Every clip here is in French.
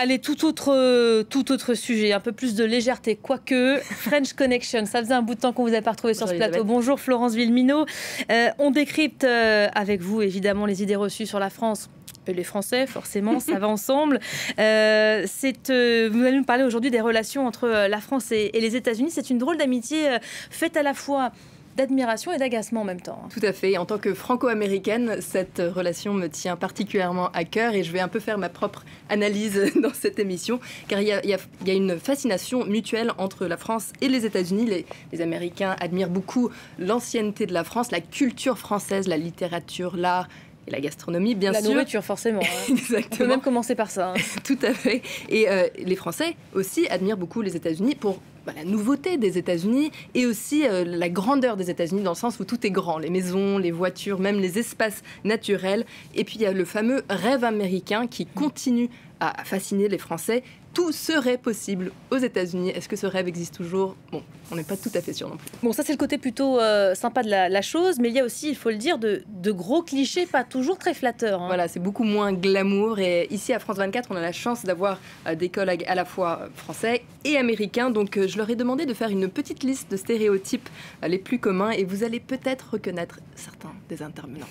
Allez, tout autre, tout autre sujet, un peu plus de légèreté, quoique French Connection. Ça faisait un bout de temps qu'on vous a pas retrouvé sur ce plateau. Bonjour Florence Villemino. Euh, on décrypte euh, avec vous évidemment les idées reçues sur la France les Français, forcément, ça va ensemble. Euh, vous allez nous parler aujourd'hui des relations entre la France et les États-Unis. C'est une drôle d'amitié faite à la fois d'admiration et d'agacement en même temps. Tout à fait. En tant que franco-américaine, cette relation me tient particulièrement à cœur et je vais un peu faire ma propre analyse dans cette émission, car il y a, une fascination mutuelle entre la France et les États-Unis. Les, les Américains admirent beaucoup l'ancienneté de la France, la culture française, la littérature, l'art, et la gastronomie, bien sûr. La nourriture, forcément. Hein. Exactement. On peut même commencer par ça. Hein. Tout à fait. Et euh, les Français aussi admirent beaucoup les États-Unis pour bah, la nouveauté des États-Unis et aussi euh, la grandeur des États-Unis dans le sens où tout est grand, les maisons, les voitures, même les espaces naturels. Et puis il y a le fameux rêve américain qui continue à fasciner les Français tout serait possible aux États-Unis. Est-ce que ce rêve existe toujours? Bon, on n'est pas tout à fait sûr non plus. Bon, ça c'est le côté plutôt euh, sympa de la, chose, mais il y a aussi, il faut le dire, de, gros clichés pas toujours très flatteurs. Hein. Voilà, c'est beaucoup moins glamour. Et ici à France 24, on a la chance d'avoir euh, des collègues à la fois euh, français et américains. Donc je leur ai demandé de faire une petite liste de stéréotypes les plus communs et vous allez peut-être reconnaître certains des intervenants.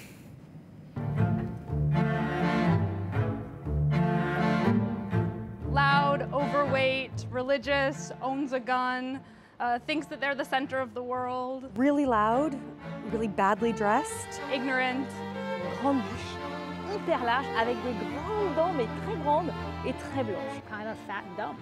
Loud, overweight, religious, owns a gun, uh, thinks that they're the center of the world. Really loud, really badly dressed. Ignorant. Grande bouche, hyper large, avec des grandes dents, mais très grandes et très blanches. Kind of fat and dumb.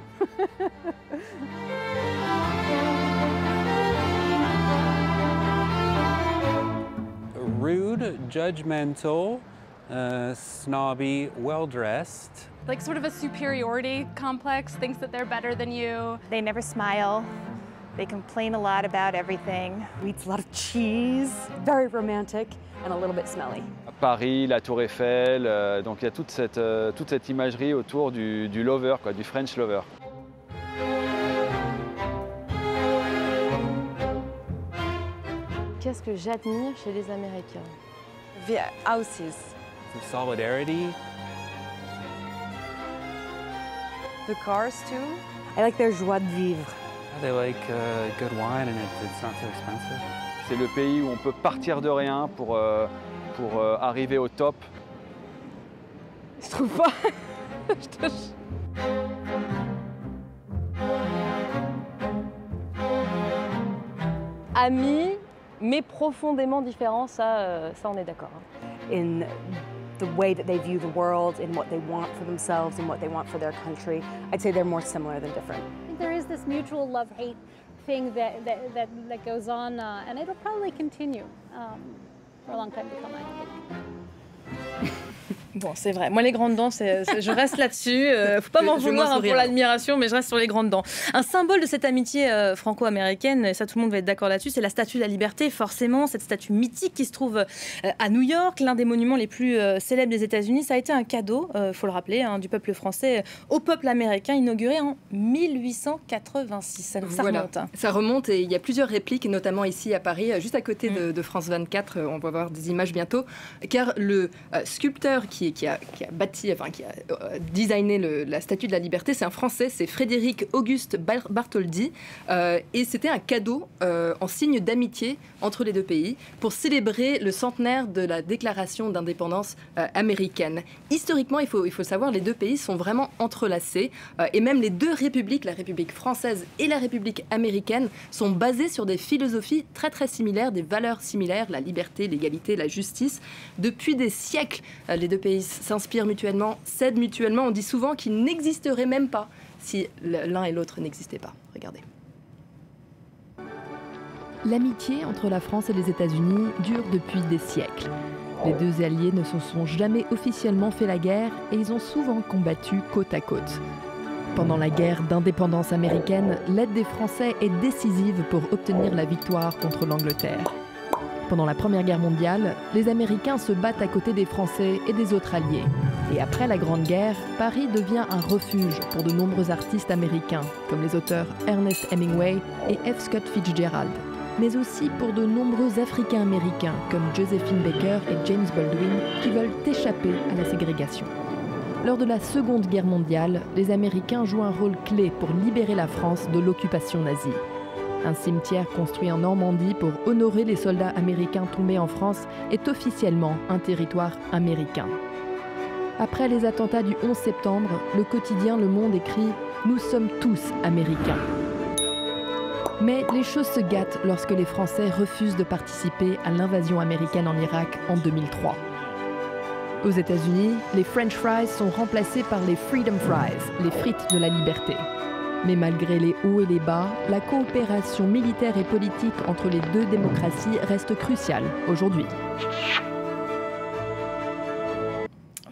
Rude, judgmental, uh, snobby, well dressed. Like sort of a superiority complex, thinks that they're better than you. They never smile. They complain a lot about everything. Eats a lot of cheese. Very romantic and a little bit smelly. Paris, la Tour Eiffel, euh, donc il y a toute cette, euh, toute cette imagerie autour du, du lover, quoi, du French lover. Qu'est-ce que j'admire chez les Américains? The houses. Solidarity. The cars too? I like their joie de vivre. They like uh, good wine and it's not too expensive. C'est le pays où on peut partir de rien pour, euh, pour euh, arriver au top. Je trouve pas. Amis, mais profondément différents, ça, euh, ça on est d'accord. Hein. In the way that they view the world and what they want for themselves and what they want for their country. I'd say they're more similar than different. There is this mutual love-hate thing that, that, that, that, goes on, uh, and it'll probably continue um, for a long time to come, I think. Bon, c'est vrai. Moi, les grandes dents, je reste là-dessus. Euh, faut pas m'en vouloir hein, pour l'admiration, mais je reste sur les grandes dents. Un symbole de cette amitié euh, franco-américaine, et ça tout le monde va être d'accord là-dessus, c'est la Statue de la Liberté, forcément, cette statue mythique qui se trouve euh, à New York, l'un des monuments les plus célèbres des États-Unis. Ça a été un cadeau, faut le rappeler, hein, du peuple français au peuple américain, inauguré en 1886. Ça, remonte. Hein. Ça remonte et il y a plusieurs répliques, notamment ici à Paris, juste à côté de, mm. de France 24. On va voir des images bientôt, car le sculpteur qui qui, a, bâti, enfin qui a euh, designé la Statue de la Liberté, c'est un Français, c'est Frédéric Auguste Bartholdi, euh, et c'était un cadeau euh, en signe d'amitié entre les deux pays pour célébrer le centenaire de la Déclaration d'indépendance américaine. Historiquement, il faut, il faut savoir, les deux pays sont vraiment entrelacés, et même les deux républiques, la République française et la République américaine, sont basées sur des philosophies très très similaires, des valeurs similaires, la liberté, l'égalité, la justice. Depuis des siècles, les deux pays s'inspirent mutuellement, s'aident mutuellement. On dit souvent qu'ils n'existeraient même pas si l'un et l'autre n'existaient pas. Regardez. L'amitié entre la France et les États-Unis dure depuis des siècles. Les deux alliés ne se sont jamais officiellement fait la guerre et ils ont souvent combattu côte à côte. Pendant la guerre d'indépendance américaine, l'aide des Français est décisive pour obtenir la victoire contre l'Angleterre. Pendant la Première Guerre mondiale, les Américains se battent à côté des Français et des autres alliés. Et après la Grande Guerre, Paris devient un refuge pour de nombreux artistes américains, comme les auteurs Ernest Hemingway et F. Scott Fitzgerald, mais aussi pour de nombreux Africains-Américains, comme Josephine Baker et James Baldwin, qui veulent échapper à la ségrégation. Lors de la Seconde Guerre mondiale, les Américains jouent un rôle clé pour libérer la France de l'occupation nazie. Un cimetière construit en Normandie pour honorer les soldats américains tombés en France est officiellement un territoire américain. Après les attentats du 11 septembre, le quotidien Le Monde écrit ⁇ Nous sommes tous américains ⁇ Mais les choses se gâtent lorsque les Français refusent de participer à l'invasion américaine en Irak en 2003. Aux États-Unis, les French fries sont remplacés par les Freedom Fries, les frites de la liberté. Mais malgré les hauts et les bas, la coopération militaire et politique entre les deux démocraties reste cruciale aujourd'hui.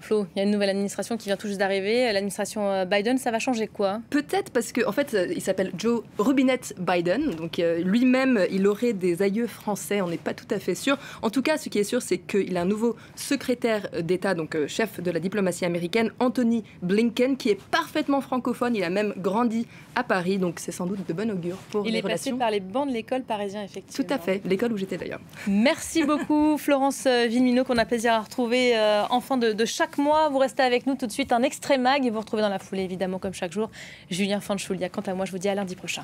Flo, il y a une nouvelle administration qui vient tout juste d'arriver. L'administration euh, Biden, ça va changer quoi? Peut-être parce qu'en en fait, euh, il s'appelle Joe Robinette Biden. Donc euh, lui-même, il aurait des aïeux français. On n'est pas tout à fait sûr. En tout cas, ce qui est sûr, c'est qu'il a un nouveau secrétaire d'État, donc chef de la diplomatie américaine, Anthony Blinken, qui est parfaitement francophone. Il a même grandi à Paris, donc c'est sans doute de bon augure pour il les relations. Il est passé par les bancs de l'école parisien, effectivement. Tout à fait, l'école où j'étais d'ailleurs. Merci beaucoup, Florence Vilmino, qu'on a plaisir à retrouver en fin de, de chaque Vous restez avec nous tout de suite un extrait mag et vous retrouvez dans la foulée, évidemment, comme chaque jour, Julien Fanchoulia. Quant à moi, je vous dis à lundi prochain.